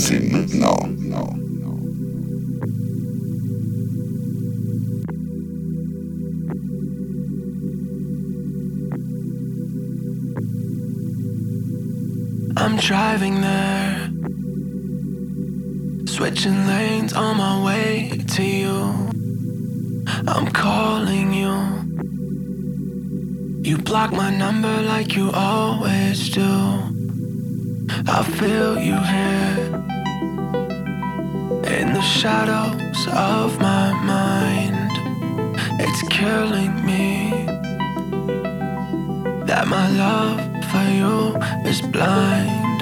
I'm driving there, switching lanes on my way to you. I'm calling you. You block my number like you always do. I feel you here in the shadows of my mind. It's killing me that my love for you is blind.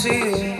sim.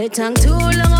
Ngithangithula too umoya